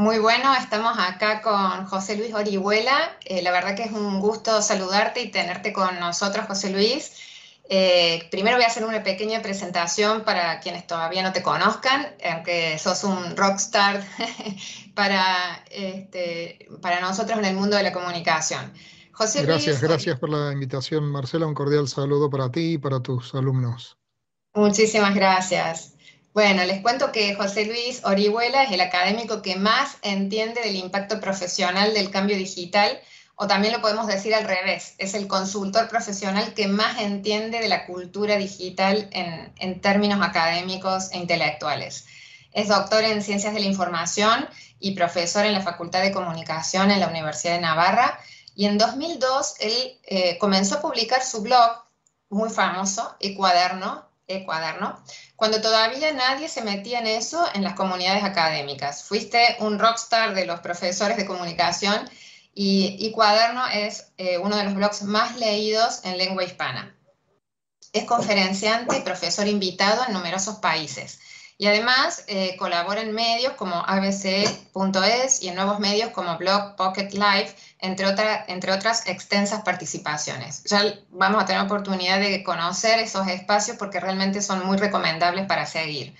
Muy bueno, estamos acá con José Luis Orihuela. Eh, la verdad que es un gusto saludarte y tenerte con nosotros, José Luis. Eh, primero voy a hacer una pequeña presentación para quienes todavía no te conozcan, aunque sos un rockstar para, este, para nosotros en el mundo de la comunicación. José gracias, gracias por la invitación, Marcela. Un cordial saludo para ti y para tus alumnos. Muchísimas gracias. Bueno, les cuento que José Luis Orihuela es el académico que más entiende del impacto profesional del cambio digital, o también lo podemos decir al revés, es el consultor profesional que más entiende de la cultura digital en, en términos académicos e intelectuales. Es doctor en Ciencias de la Información y profesor en la Facultad de Comunicación en la Universidad de Navarra. Y en 2002 él eh, comenzó a publicar su blog muy famoso, Ecuaderno, cuando todavía nadie se metía en eso en las comunidades académicas. Fuiste un rockstar de los profesores de comunicación y, Cuaderno es eh, uno de los blogs más leídos en lengua hispana. Es conferenciante y profesor invitado en numerosos países. Y además eh, colabora en medios como abc.es y en nuevos medios como Blog Pocket Live, entre, entre otras extensas participaciones. Ya vamos a tener oportunidad de conocer esos espacios porque realmente son muy recomendables para seguir.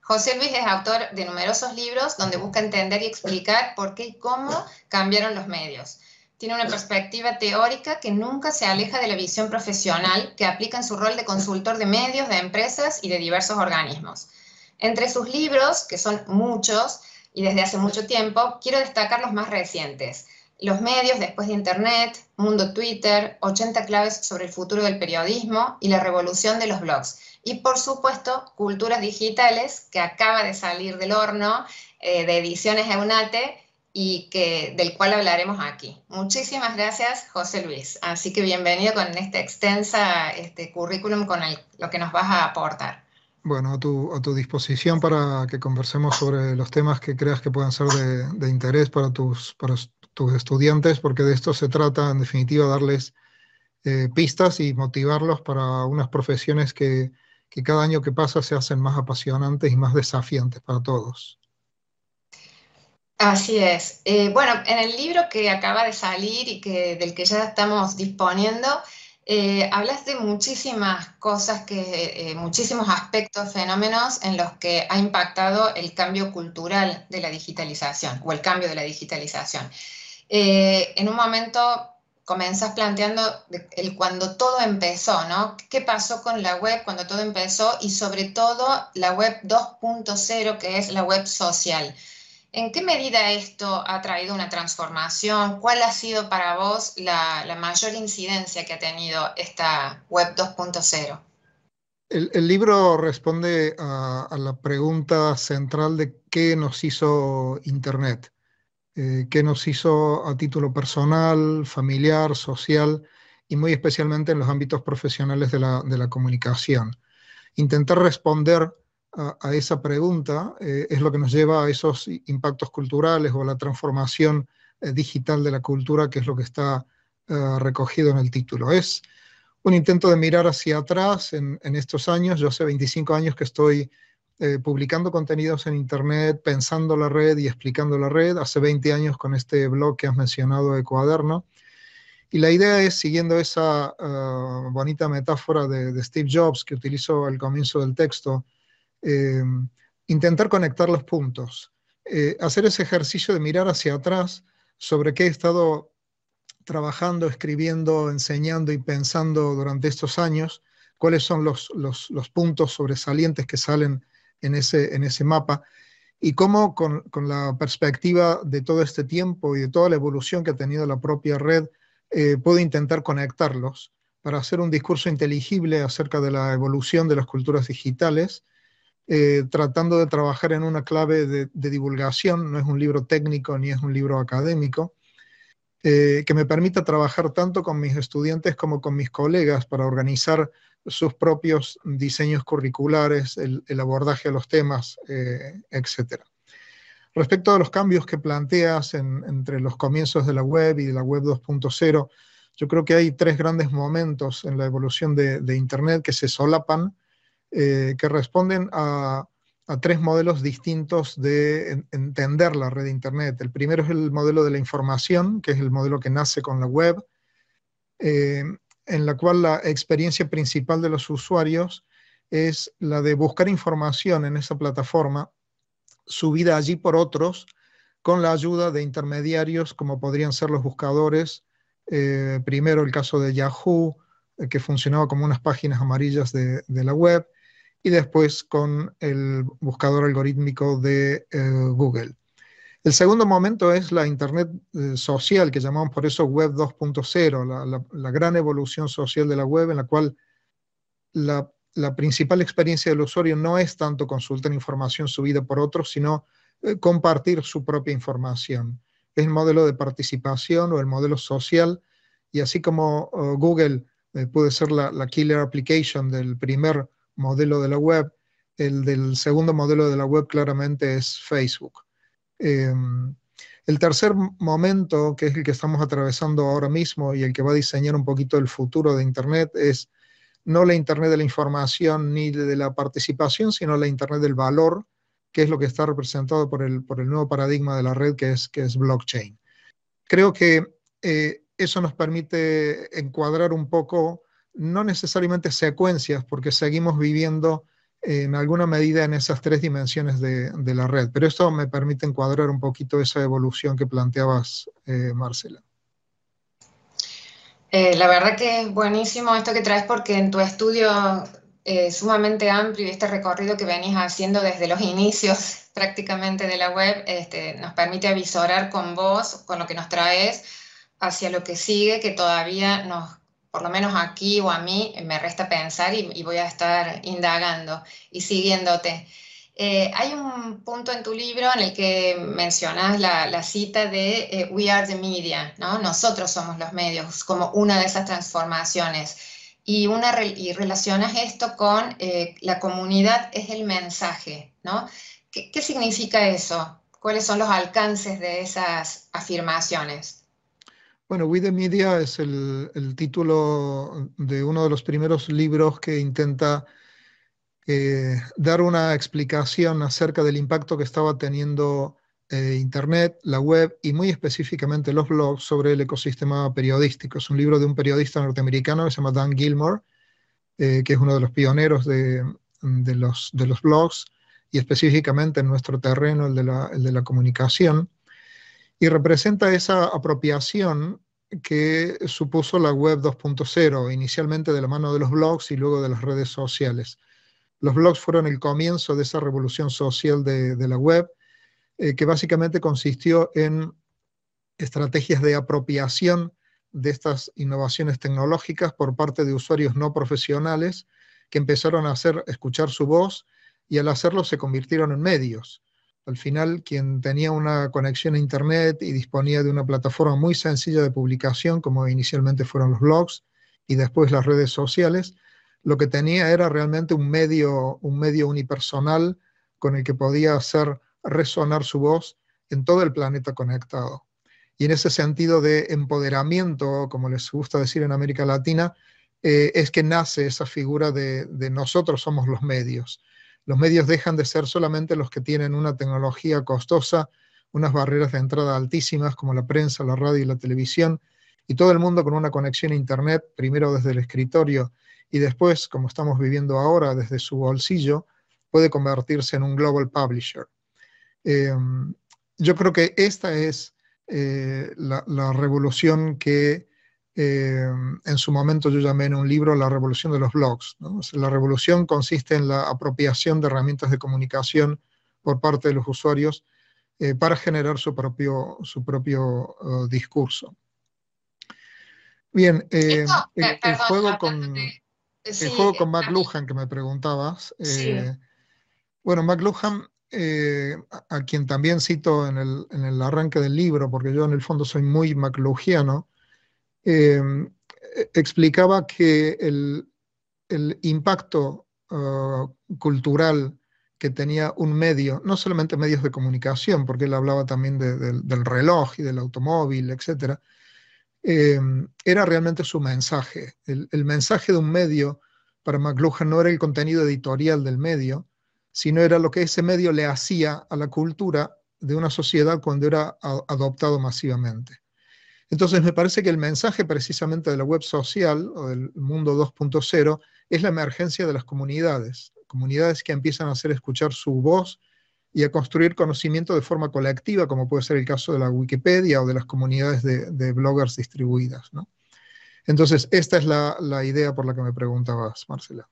José Luis es autor de numerosos libros donde busca entender y explicar por qué y cómo cambiaron los medios. Tiene una perspectiva teórica que nunca se aleja de la visión profesional que aplica en su rol de consultor de medios, de empresas y de diversos organismos. Entre sus libros, que son muchos y desde hace mucho tiempo, quiero destacar los más recientes. Los medios después de Internet, Mundo Twitter, 80 claves sobre el futuro del periodismo y la revolución de los blogs. Y por supuesto, Culturas Digitales, que acaba de salir del horno eh, de Ediciones Eunate y que, del cual hablaremos aquí. Muchísimas gracias, José Luis. Así que bienvenido con este extensa este currículum con lo que nos vas a aportar. Bueno, a tu, disposición para que conversemos sobre los temas que creas que puedan ser de, interés para tus, para tus estudiantes, porque de esto se trata, en definitiva, darles eh, pistas y motivarlos para unas profesiones que, cada año que pasa se hacen más apasionantes y más desafiantes para todos. Así es. Eh, bueno, en el libro que acaba de salir y que, del que ya estamos disponiendo, eh, hablas de muchísimas cosas, que, eh, muchísimos aspectos, fenómenos en los que ha impactado el cambio cultural de la digitalización o el cambio de la digitalización. Eh, en un momento comenzas planteando el cuando todo empezó, ¿no? ¿Qué pasó con la web cuando todo empezó y sobre todo la web 2.0 que es la web social? ¿En qué medida esto ha traído una transformación? ¿Cuál ha sido para vos la, mayor incidencia que ha tenido esta Web 2.0? El, libro responde a, la pregunta central de qué nos hizo Internet, eh, qué nos hizo a título personal, familiar, social y muy especialmente en los ámbitos profesionales de la, de la comunicación. Intentar responder a, esa pregunta eh, es lo que nos lleva a esos impactos culturales o a la transformación eh, digital de la cultura, que es lo que está eh, recogido en el título. Es un intento de mirar hacia atrás en, estos años. Yo hace 25 años que estoy publicando contenidos en Internet, pensando la red y explicando la red. Hace 20 años con este blog que has mencionado de Cuaderno. Y la idea es, siguiendo esa bonita metáfora de, de, Steve Jobs que utilizó al comienzo del texto, eh, intentar conectar los puntos, eh, hacer ese ejercicio de mirar hacia atrás sobre qué he estado trabajando, escribiendo, enseñando y pensando durante estos años, cuáles son los, puntos sobresalientes que salen en ese, en ese mapa y cómo con, la perspectiva de todo este tiempo y de toda la evolución que ha tenido la propia red, eh, puedo intentar conectarlos para hacer un discurso inteligible acerca de la evolución de las culturas digitales eh, tratando de trabajar en una clave de, divulgación, no es un libro técnico ni es un libro académico, eh, que me permita trabajar tanto con mis estudiantes como con mis colegas para organizar sus propios diseños curriculares, el, abordaje a los temas, eh, etc. Respecto a los cambios que planteas entre los comienzos de la web y de la web 2.0, yo creo que hay tres grandes momentos en la evolución de Internet que se solapan eh, que responden a, a tres modelos distintos de entender la red de Internet. El primero es el modelo de la información, que es el modelo que nace con la web, eh, en la cual la experiencia principal de los usuarios es la de buscar información en esa plataforma, subida allí por otros, con la ayuda de intermediarios como podrían ser los buscadores. Eh, primero el caso de Yahoo, eh, que funcionaba como unas páginas amarillas de la web, y después con el buscador algorítmico de eh, Google. El segundo momento es la Internet eh, social, que llamamos por eso Web 2.0, la, gran evolución social de la web en la cual la, principal experiencia del usuario no es tanto consultar información subida por otros, sino eh, compartir su propia información. Es el modelo de participación o el modelo social, y así como Google puede ser la, killer application del primer modelo de la web. El del segundo modelo de la web claramente es Facebook. Em, el tercer momento, que es el que estamos atravesando ahora mismo y el que va a diseñar un poquito el futuro de Internet, es no la Internet de la información ni de la participación, sino la Internet del valor, que es lo que está representado por el, por el nuevo paradigma de la red, que es, que es blockchain. Creo que eh, eso nos permite encuadrar un poco no necesariamente secuencias, porque seguimos viviendo en alguna medida en esas tres dimensiones de, la red. Pero esto me permite encuadrar un poquito esa evolución que planteabas, eh, Marcela. Eh, la verdad que es buenísimo esto que traes porque en tu estudio eh, sumamente amplio y este recorrido que venís haciendo desde los inicios prácticamente de la web este, nos permite avisorar con vos, con lo que nos traes, hacia lo que sigue, que todavía nos por lo menos aquí o a mí, me resta pensar y, voy a estar indagando y siguiéndote. Eh, hay un punto en tu libro en el que mencionas la, cita de eh, We are the media, ¿no? nosotros somos los medios, como una de esas transformaciones. Y, una, y relacionas esto con eh, la comunidad es el mensaje. ¿no? ¿Qué, ¿Qué significa eso? ¿Cuáles son los alcances de esas afirmaciones? Bueno, We the Media es el, título de uno de los primeros libros que intenta eh, dar una explicación acerca del impacto que estaba teniendo eh, Internet, la web y muy específicamente los blogs sobre el ecosistema periodístico. Es un libro de un periodista norteamericano que se llama Dan Gilmore, eh, que es uno de los pioneros de, los, de, los, blogs y específicamente en nuestro terreno, el de la, el de la comunicación y representa esa apropiación que supuso la web 2.0, inicialmente de la mano de los blogs y luego de las redes sociales. Los blogs fueron el comienzo de esa revolución social de, la web, eh, que básicamente consistió en estrategias de apropiación de estas innovaciones tecnológicas por parte de usuarios no profesionales que empezaron a hacer escuchar su voz y al hacerlo se convirtieron en medios. Al final, quien tenía una conexión a Internet y disponía de una plataforma muy sencilla de publicación, como inicialmente fueron los blogs y después las redes sociales, lo que tenía era realmente un medio, un medio unipersonal con el que podía hacer resonar su voz en todo el planeta conectado. Y en ese sentido de empoderamiento, como les gusta decir en América Latina, eh, es que nace esa figura de nosotros somos los medios. Los medios dejan de ser solamente los que tienen una tecnología costosa, unas barreras de entrada altísimas como la prensa, la radio y la televisión, y todo el mundo con una conexión a Internet, primero desde el escritorio y después, como estamos viviendo ahora, desde su bolsillo, puede convertirse en un global publisher. Em, yo creo que esta es eh, la, revolución que eh, en su momento yo llamé en un libro La revolución de los blogs. La revolución consiste en la apropiación de herramientas de comunicación por parte de los usuarios eh, para generar su propio, su propio uh, discurso. Bien, eh, el, juego con, el juego con McLuhan que me preguntabas. Bueno, McLuhan, a, quien también cito en el, en el arranque del libro, porque yo en el fondo soy muy McLuhiano, Em, e, explicaba que el, impacto ah, cultural que tenía un medio, no solamente medios de comunicación, porque él hablaba también del reloj y del automóvil, etc., em, era realmente su mensaje. El, mensaje de un medio para McLuhan no era el contenido editorial del medio, sino era lo que ese medio le hacía a la cultura de una sociedad cuando era adoptado masivamente. Entonces me parece que el mensaje precisamente de la web social o del mundo 2.0 es la emergencia de las comunidades, comunidades que empiezan a hacer escuchar su voz y a construir conocimiento de forma colectiva, como puede ser el caso de la Wikipedia o de las comunidades de, bloggers distribuidas. Entonces, esta es la, la idea por la que me preguntabas, Marcela.